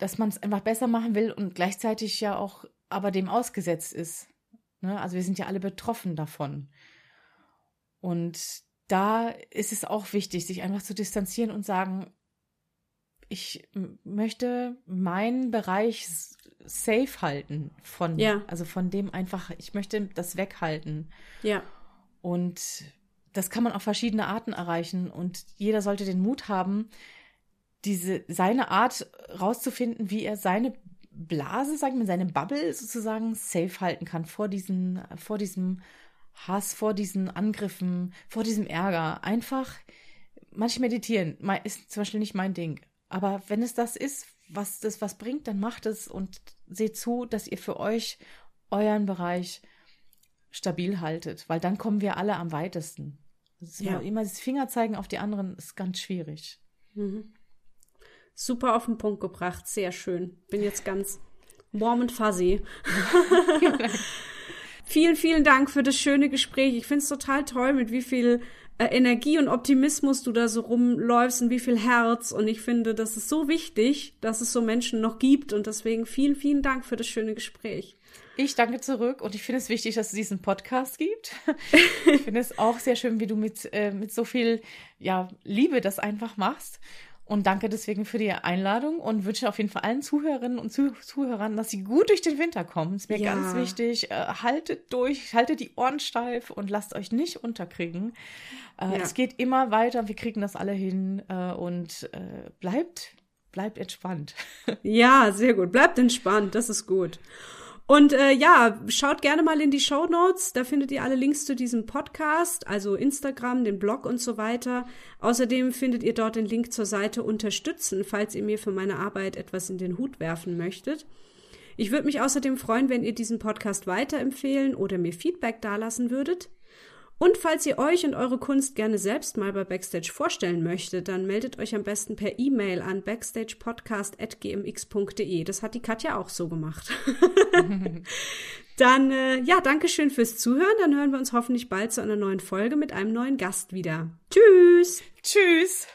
dass man es einfach besser machen will und gleichzeitig ja auch aber dem ausgesetzt ist. Ne? Also wir sind ja alle betroffen davon. Und da ist es auch wichtig, sich einfach zu distanzieren und sagen, ich möchte meinen Bereich safe halten von, ja. also von dem einfach, ich möchte das weghalten. Ja. Und das kann man auf verschiedene Arten erreichen und jeder sollte den Mut haben, diese, seine Art rauszufinden, wie er seine Blase, sagen wir, seine Bubble sozusagen safe halten kann vor diesen, vor diesem Hass, vor diesen Angriffen, vor diesem Ärger. Einfach, manche meditieren, ist zum Beispiel nicht mein Ding. Aber wenn es das ist, was das was bringt, dann macht es und seht zu, dass ihr für euch euren Bereich stabil haltet, weil dann kommen wir alle am weitesten. Ja. Immer das Fingerzeigen auf die anderen ist ganz schwierig. Mhm. Super auf den Punkt gebracht, sehr schön. Bin jetzt ganz warm und fuzzy. vielen, vielen Dank für das schöne Gespräch. Ich finde es total toll, mit wie viel äh, Energie und Optimismus du da so rumläufst und wie viel Herz. Und ich finde, das ist so wichtig, dass es so Menschen noch gibt. Und deswegen vielen, vielen Dank für das schöne Gespräch. Ich danke zurück und ich finde es wichtig, dass es diesen Podcast gibt. ich finde es auch sehr schön, wie du mit, äh, mit so viel ja, Liebe das einfach machst. Und danke deswegen für die Einladung und wünsche auf jeden Fall allen Zuhörerinnen und Zuh Zuhörern, dass sie gut durch den Winter kommen. Ist mir ja. ganz wichtig. Äh, haltet durch, haltet die Ohren steif und lasst euch nicht unterkriegen. Äh, ja. Es geht immer weiter, wir kriegen das alle hin äh, und äh, bleibt bleibt entspannt. Ja, sehr gut. Bleibt entspannt, das ist gut. Und äh, ja, schaut gerne mal in die Show Notes. Da findet ihr alle Links zu diesem Podcast, also Instagram, den Blog und so weiter. Außerdem findet ihr dort den Link zur Seite Unterstützen, falls ihr mir für meine Arbeit etwas in den Hut werfen möchtet. Ich würde mich außerdem freuen, wenn ihr diesen Podcast weiterempfehlen oder mir Feedback dalassen würdet. Und falls ihr euch und eure Kunst gerne selbst mal bei Backstage vorstellen möchtet, dann meldet euch am besten per E-Mail an backstagepodcast.gmx.de. Das hat die Katja auch so gemacht. dann, äh, ja, danke schön fürs Zuhören. Dann hören wir uns hoffentlich bald zu einer neuen Folge mit einem neuen Gast wieder. Tschüss! Tschüss!